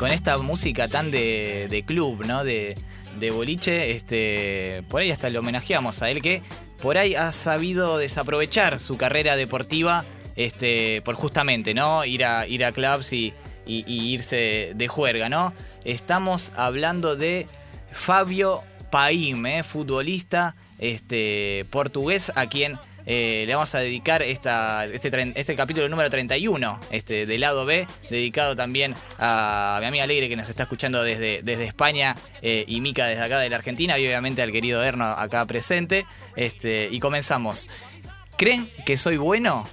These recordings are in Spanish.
con esta música tan de, club, ¿no? De, de boliche, este, por ahí hasta le homenajeamos a él que por ahí ha sabido desaprovechar su carrera deportiva, este, por justamente, ¿no? Ir a, ir a clubs y, y- y irse de juerga, ¿no? Estamos hablando de Fabio Paim, ¿eh? futbolista este, portugués a quien eh, le vamos a dedicar esta, este, este capítulo número 31 este, del lado B, dedicado también a mi amiga Alegre que nos está escuchando desde, desde España eh, y Mica desde acá de la Argentina y obviamente al querido Erno acá presente. Este, y comenzamos. ¿Creen que soy bueno?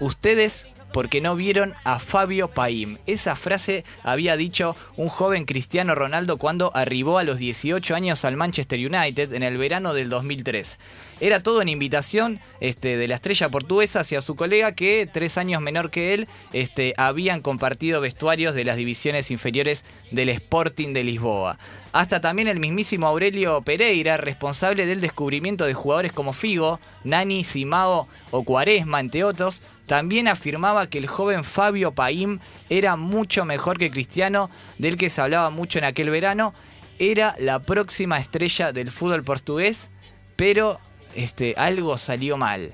Ustedes porque no vieron a Fabio Paim. Esa frase había dicho un joven Cristiano Ronaldo cuando arribó a los 18 años al Manchester United en el verano del 2003. Era todo en invitación este, de la estrella portuguesa hacia su colega que, tres años menor que él, este, habían compartido vestuarios de las divisiones inferiores del Sporting de Lisboa. Hasta también el mismísimo Aurelio Pereira, responsable del descubrimiento de jugadores como Figo, Nani, Simao o Cuaresma, entre otros, también afirmaba que el joven Fabio Paim era mucho mejor que Cristiano, del que se hablaba mucho en aquel verano. Era la próxima estrella del fútbol portugués, pero este, algo salió mal.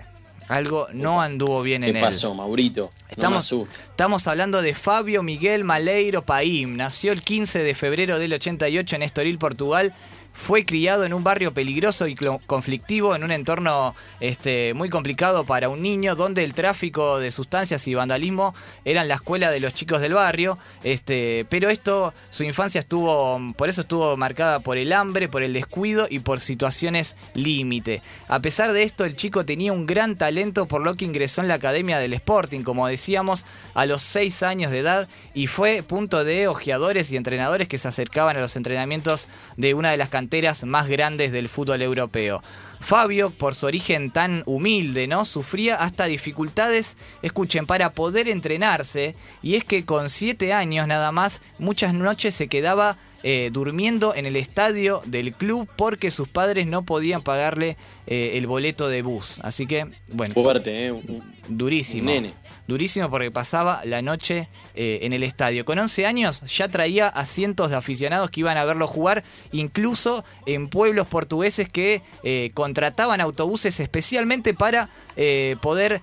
Algo no anduvo bien ¿Qué en él. pasó, Maurito? No me Estamos, estamos hablando de Fabio Miguel Maleiro Paim. Nació el 15 de febrero del 88 en Estoril, Portugal. Fue criado en un barrio peligroso y conflictivo, en un entorno este, muy complicado para un niño, donde el tráfico de sustancias y vandalismo eran la escuela de los chicos del barrio. Este, pero esto, su infancia estuvo, por eso estuvo marcada por el hambre, por el descuido y por situaciones límite. A pesar de esto, el chico tenía un gran talento, por lo que ingresó en la academia del Sporting, como decíamos, a los 6 años de edad y fue punto de ojeadores y entrenadores que se acercaban a los entrenamientos de una de las canteras más grandes del fútbol europeo. Fabio, por su origen tan humilde, ¿no? Sufría hasta dificultades, escuchen, para poder entrenarse. Y es que con 7 años nada más, muchas noches se quedaba eh, durmiendo en el estadio del club porque sus padres no podían pagarle eh, el boleto de bus. Así que, bueno, Fuerte, ¿eh? Durísimo. nene. Durísimo porque pasaba la noche eh, en el estadio. Con 11 años ya traía a cientos de aficionados que iban a verlo jugar, incluso en pueblos portugueses que eh, contrataban autobuses especialmente para eh, poder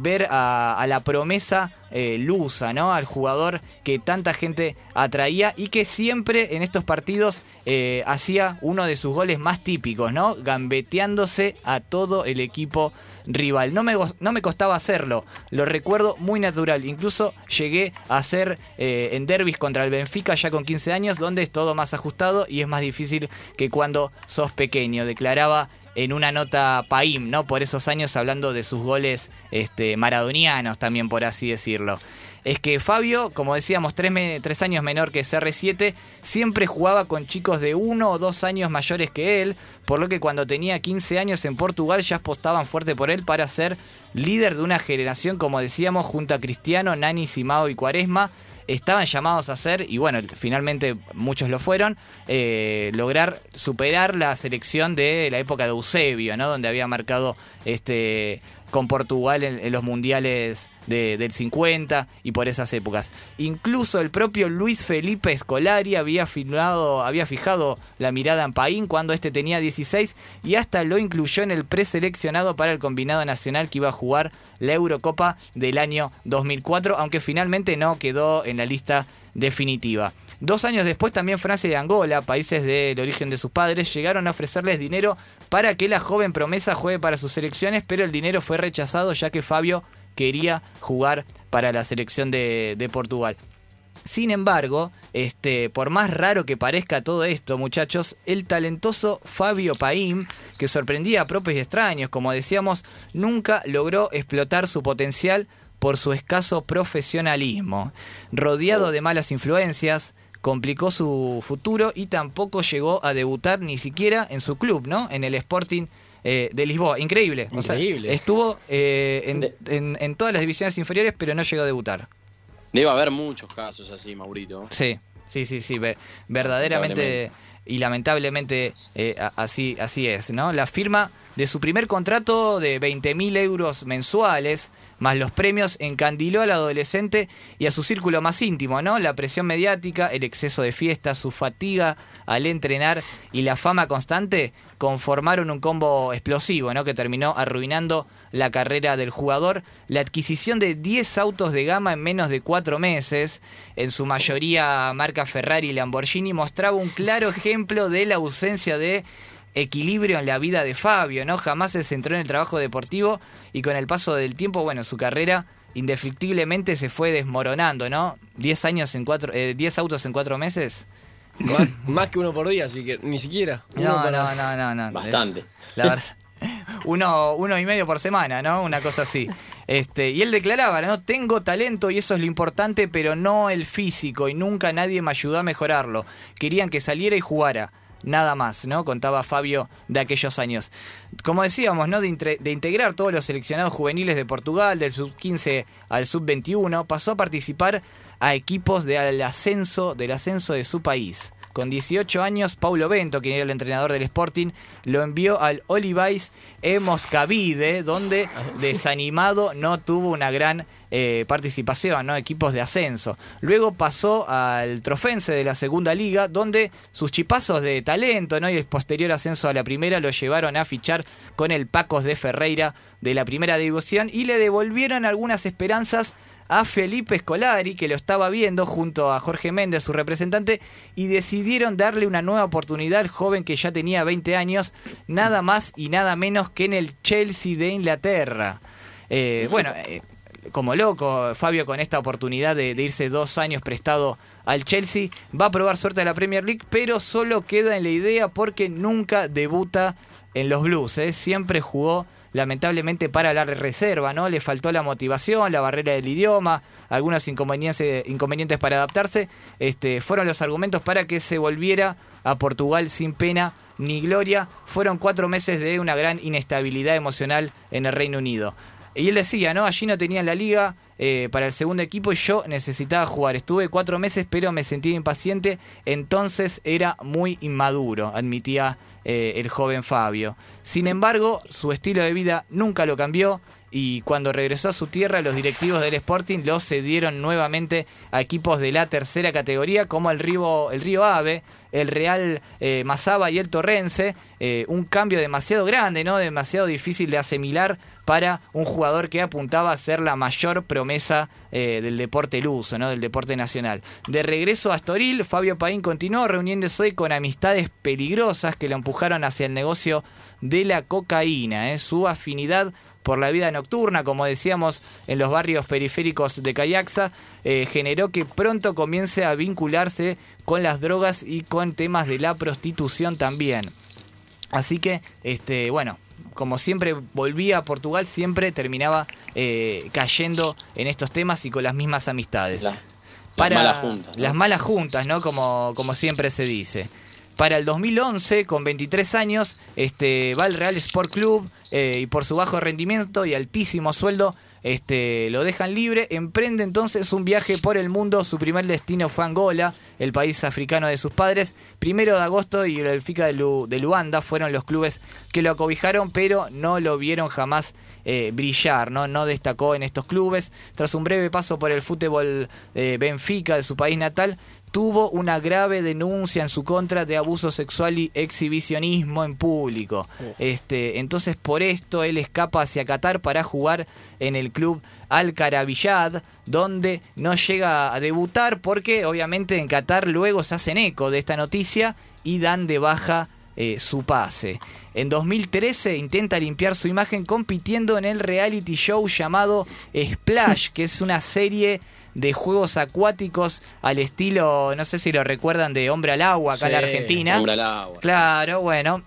ver a, a la promesa lusa, ¿no? Al jugador que tanta gente atraía y que siempre en estos partidos hacía uno de sus goles más típicos, ¿no? Gambeteándose a todo el equipo rival. No me, no me costaba hacerlo, lo recuerdo muy natural. Incluso llegué a hacer eh, en derbis contra el Benfica ya con 15 años, donde es todo más ajustado y es más difícil que cuando sos pequeño. Declaraba en una nota Paim, ¿no? Por esos años hablando de sus goles este, maradonianos también, por así decirlo. Es que Fabio, como decíamos, tres, tres años menor que CR7, siempre jugaba con chicos de uno o dos años mayores que él, por lo que cuando tenía 15 años en Portugal ya apostaban fuerte por él para ser líder de una generación, como decíamos, junto a Cristiano, Nani, Simao y Cuaresma. Estaban llamados a ser, y bueno, finalmente muchos lo fueron, eh, lograr superar la selección de la época de Eusebio, ¿no? Donde había marcado este con Portugal en, los mundiales de- del 50 y por esas épocas. Incluso el propio Luis Felipe Scolari había, filmado, había fijado la mirada en Paín cuando este tenía 16 y hasta lo incluyó en el preseleccionado para el combinado nacional que iba a jugar la Eurocopa del año 2004, aunque finalmente no quedó en la lista definitiva. Dos años después también Francia y Angola, países del origen de sus padres, llegaron a ofrecerles dinero para que la joven promesa juegue para sus selecciones, pero el dinero fue rechazado ya que Fabio quería jugar para la selección de, Portugal. Sin embargo, este, por más raro que parezca todo esto, muchachos, el talentoso Fabio Paim, que sorprendía a propios y extraños, como decíamos, nunca logró explotar su potencial por su escaso profesionalismo. Rodeado de malas influencias, complicó su futuro y tampoco llegó a debutar ni siquiera en su club, ¿no? En el Sporting eh, de Lisboa. Increíble. O sea, Increíble. estuvo eh, en, De- en- en todas las divisiones inferiores, pero no llegó a debutar. Debe haber muchos casos así, Maurito. Sí, sí, sí, sí. ve- verdaderamente y lamentablemente eh, así, así es, ¿no? La firma de su primer contrato de 20.000 euros mensuales, más los premios, encandiló al adolescente y a su círculo más íntimo, ¿no? La presión mediática, el exceso de fiesta, su fatiga al entrenar y la fama constante conformaron un combo explosivo, ¿no? Que terminó arruinando la carrera del jugador. La adquisición de 10 autos de gama en menos de 4 meses, en su mayoría marca Ferrari y Lamborghini, mostraba un claro ejemplo de la ausencia de equilibrio en la vida de Fabio, ¿no? Jamás se centró en el trabajo deportivo y con el paso del tiempo, bueno, su carrera indefectiblemente se fue desmoronando, ¿no? 10 años en cuatro, eh, 10 autos en 4 meses. Más, más que uno por día, así que ni siquiera. No, no, no, no, no. Bastante. Es- la verdad. Uno, uno y medio por semana, ¿no? Una cosa así. Este, y él declaraba, ¿no? Tengo talento y eso es lo importante, pero no el físico, y nunca nadie me ayudó a mejorarlo. Querían que saliera y jugara. Nada más, ¿no? Contaba Fabio de aquellos años. Como decíamos, ¿no? De, de integrar todos los seleccionados juveniles de Portugal, del sub-15 al sub-21, pasó a participar a equipos del ascenso, del ascenso de su país. Con 18 años, Paulo Bento, quien era el entrenador del Sporting, lo envió al Olivais Moscavide, donde desanimado no tuvo una gran eh, participación, ¿no? equipos de ascenso. Luego pasó al Trofense de la Segunda Liga, donde sus chipazos de talento ¿no? y el posterior ascenso a la primera lo llevaron a fichar con el Pacos de Ferreira de la primera división y le devolvieron algunas esperanzas a Felipe Scolari, que lo estaba viendo junto a Jorge Méndez, su representante, y decidieron darle una nueva oportunidad al joven que ya tenía 20 años, nada más y nada menos que en el Chelsea de Inglaterra. Eh, bueno, eh, como loco, Fabio con esta oportunidad de, de irse dos años prestado al Chelsea, va a probar suerte a la Premier League, pero solo queda en la idea porque nunca debuta en los Blues. ¿eh? Siempre jugó lamentablemente para la reserva, ¿no? Le faltó la motivación, la barrera del idioma, algunos inconvenientes, para adaptarse. Este, fueron los argumentos para que se volviera a Portugal sin pena ni gloria. Fueron cuatro meses de una gran inestabilidad emocional en el Reino Unido. Y él decía, ¿no? Allí no tenían la liga eh, para el segundo equipo y yo necesitaba jugar. Estuve cuatro meses, pero me sentía impaciente. Entonces era muy inmaduro, admitía eh, el joven Fabio. Sin embargo, su estilo de vida nunca lo cambió. Y cuando regresó a su tierra, los directivos del Sporting lo cedieron nuevamente a equipos de la tercera categoría, como el Río, el Río Ave, el Real eh, Mazaba y el Torrense. Un cambio demasiado grande, ¿no? Demasiado difícil de asimilar para un jugador que apuntaba a ser la mayor promesa eh, del deporte luso, ¿no? Del deporte nacional. De regreso a Astoril, Fabio Paín continuó reuniéndose hoy con amistades peligrosas que lo empujaron hacia el negocio de la cocaína. ¿eh? Su afinidad por la vida nocturna, como decíamos en los barrios periféricos de Cayaxa, eh, generó que pronto comience a vincularse con las drogas y con temas de la prostitución también. Así que, este, bueno, como siempre volvía a Portugal, siempre terminaba eh, cayendo en estos temas y con las mismas amistades. La- las Para malas juntas. ¿no? Las malas juntas, ¿no? Como, como siempre se dice. Para el 2011, con 23 años, este, va al Real Sport Club eh, y por su bajo rendimiento y altísimo sueldo, este, lo dejan libre. Emprende entonces un viaje por el mundo. Su primer destino fue Angola, el país africano de sus padres. Primero de agosto y el Benfica de, de Luanda fueron los clubes que lo acobijaron, pero no lo vieron jamás eh, brillar, ¿no? no destacó en estos clubes. Tras un breve paso por el fútbol eh, Benfica de su país natal, tuvo una grave denuncia en su contra de abuso sexual y exhibicionismo en público. Este, entonces por esto él escapa hacia Qatar para jugar en el club Al Karabiyad, donde no llega a debutar porque obviamente en Qatar luego se hacen eco de esta noticia y dan de baja eh, su pase. En 2013 intenta limpiar su imagen compitiendo en el reality show llamado Splash, que es una serie de juegos acuáticos al estilo, no sé si lo recuerdan, de Hombre al Agua acá en la Argentina. Hombre al agua. Claro, bueno.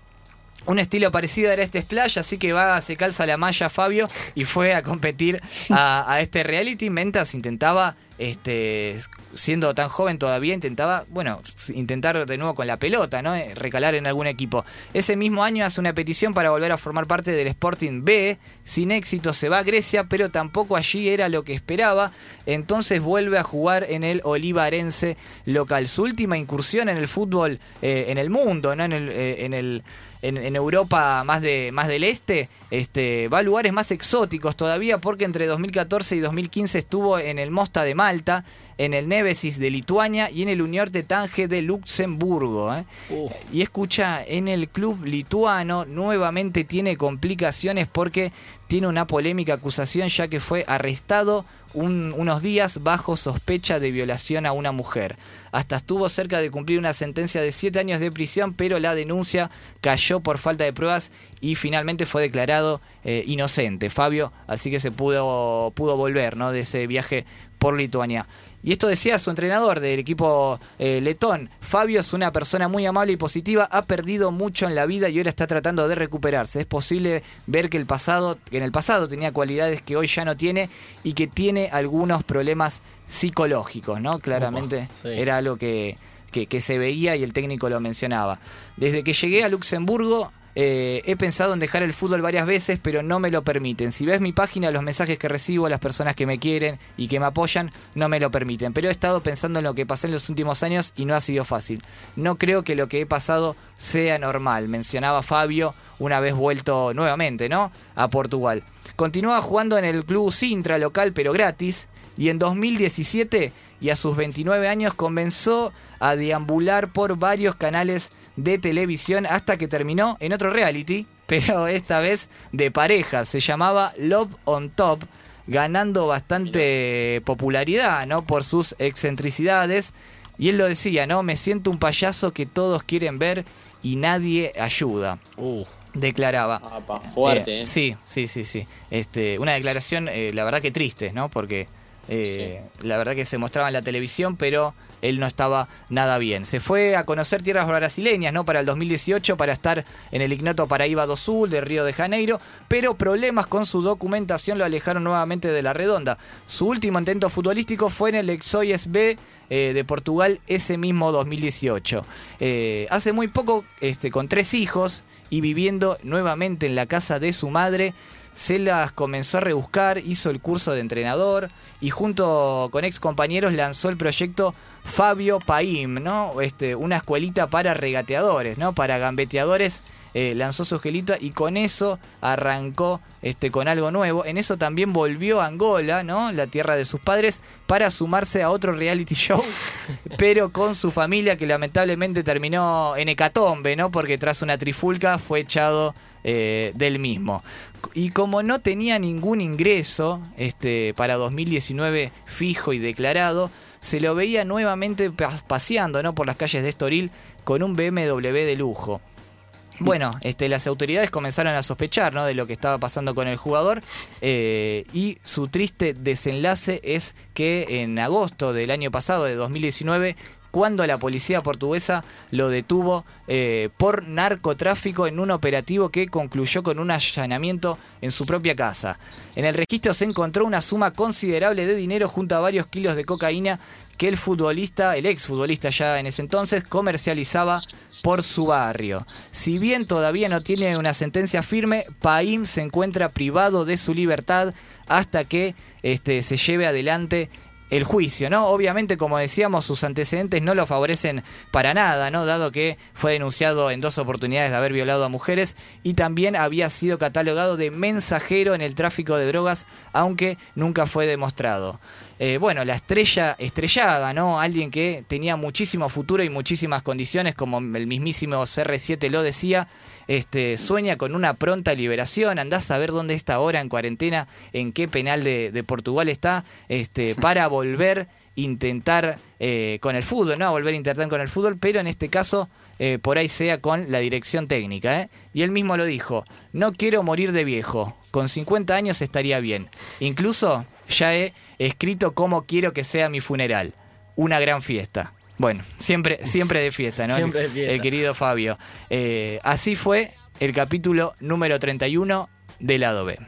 Un estilo parecido era este splash, así que va, se calza la malla Fabio y fue a competir a, a este reality mientras intentaba, este, siendo tan joven todavía, intentaba, bueno, intentar de nuevo con la pelota, ¿no? Eh, Recalar en algún equipo. Ese mismo año hace una petición para volver a formar parte del Sporting B. Sin éxito se va a Grecia, pero tampoco allí era lo que esperaba. Entonces vuelve a jugar en el Olivarense local. Su última incursión en el fútbol eh, en el mundo, ¿no? En el, eh, en Europa más de más del este, este va a lugares más exóticos todavía porque entre 2014 y 2015 estuvo en el Mosta de Malta, en el Nevesis de Lituania y en el Uniorte Tange de Luxemburgo. ¿eh? Y escucha, en el club lituano nuevamente tiene complicaciones porque tiene una polémica acusación ya que fue arrestado un- unos días bajo sospecha de violación a una mujer. Hasta estuvo cerca de cumplir una sentencia de 7 años de prisión, pero la denuncia cayó por falta de pruebas y finalmente fue declarado eh, inocente, Fabio, así que se pudo, pudo volver ¿no? de ese viaje por Lituania. Y esto decía su entrenador del equipo eh, letón. Fabio es una persona muy amable y positiva, ha perdido mucho en la vida y ahora está tratando de recuperarse. Es posible ver que el pasado, que en el pasado tenía cualidades que hoy ya no tiene y que tiene algunos problemas psicológicos, ¿no? Claramente sí. era algo que, que, que se veía y el técnico lo mencionaba. Desde que llegué a Luxemburgo eh, he pensado en dejar el fútbol varias veces, pero no me lo permiten. Si ves mi página, los mensajes que recibo, las personas que me quieren y que me apoyan, no me lo permiten. Pero he estado pensando en lo que pasé en los últimos años y no ha sido fácil. No creo que lo que he pasado sea normal, mencionaba Fabio una vez vuelto nuevamente, ¿no? A Portugal. Continúa jugando en el club Sintra local, pero gratis. Y en 2017 y a sus 29 años comenzó a deambular por varios canales de televisión hasta que terminó en otro reality, pero esta vez de pareja. Se llamaba Love on Top, ganando bastante popularidad, ¿no? Por sus excentricidades. Y él lo decía, ¿no? Me siento un payaso que todos quieren ver y nadie ayuda. Uh, Declaraba. Fuerte, ¿eh? Sí, sí, sí, sí. Este, una declaración, eh, la verdad que triste, ¿no? Porque eh, la verdad que se mostraba en la televisión, pero él no estaba nada bien. Se fue a conocer tierras brasileñas, ¿no? Para el 2018, para estar en el ignoto Paraíba do Sul de Río de Janeiro, pero problemas con su documentación lo alejaron nuevamente de la redonda. Su último intento futbolístico fue en el Exoyes B eh, de Portugal ese mismo 2018. Eh, hace muy poco, este, con tres hijos y viviendo nuevamente en la casa de su madre, se las comenzó a rebuscar, hizo el curso de entrenador y junto con ex compañeros lanzó el proyecto Fabio Paim, ¿no? Este, una escuelita para regateadores, ¿no? Para gambeteadores. Eh, lanzó su gelita y con eso arrancó este, con algo nuevo. En eso también volvió a Angola, ¿no? La tierra de sus padres, para sumarse a otro reality show, pero con su familia que lamentablemente terminó en hecatombe, ¿no? Porque tras una trifulca fue echado eh, del mismo. Y como no tenía ningún ingreso este, para 2019 fijo y declarado, se lo veía nuevamente pa- paseando ¿no? por las calles de Estoril con un BMW de lujo. Bueno, este, las autoridades comenzaron a sospechar de lo que estaba pasando con el jugador eh, y su triste desenlace es que en agosto del año pasado, de 2019, cuando la policía portuguesa lo detuvo eh, por narcotráfico en un operativo que concluyó con un allanamiento en su propia casa. En el registro se encontró una suma considerable de dinero junto a varios kilos de cocaína que el futbolista, el exfutbolista ya en ese entonces, comercializaba por su barrio. Si bien todavía no tiene una sentencia firme, Paim se encuentra privado de su libertad hasta que este, se lleve adelante el juicio, ¿no? Obviamente, como decíamos, sus antecedentes no lo favorecen para nada, ¿no? Dado que fue denunciado en dos oportunidades de haber violado a mujeres y también había sido catalogado de mensajero en el tráfico de drogas, aunque nunca fue demostrado. Eh, bueno, la estrella estrellada, ¿no? Alguien que tenía muchísimo futuro y muchísimas condiciones, como el mismísimo CR7 lo decía, este, sueña con una pronta liberación, andás a ver dónde está ahora en cuarentena, en qué penal de, de Portugal está, este, para volver intentar eh, con el fútbol, ¿no? Volver a intentar con el fútbol, pero en este caso eh, por ahí sea con la dirección técnica, ¿eh? Y él mismo lo dijo, no quiero morir de viejo, con 50 años estaría bien. Incluso ya he escrito cómo quiero que sea mi funeral. Una gran fiesta. Bueno, siempre, siempre de fiesta, ¿no? Siempre de El- fiesta. El querido Fabio. Eh, así fue el capítulo número 31 de lado B.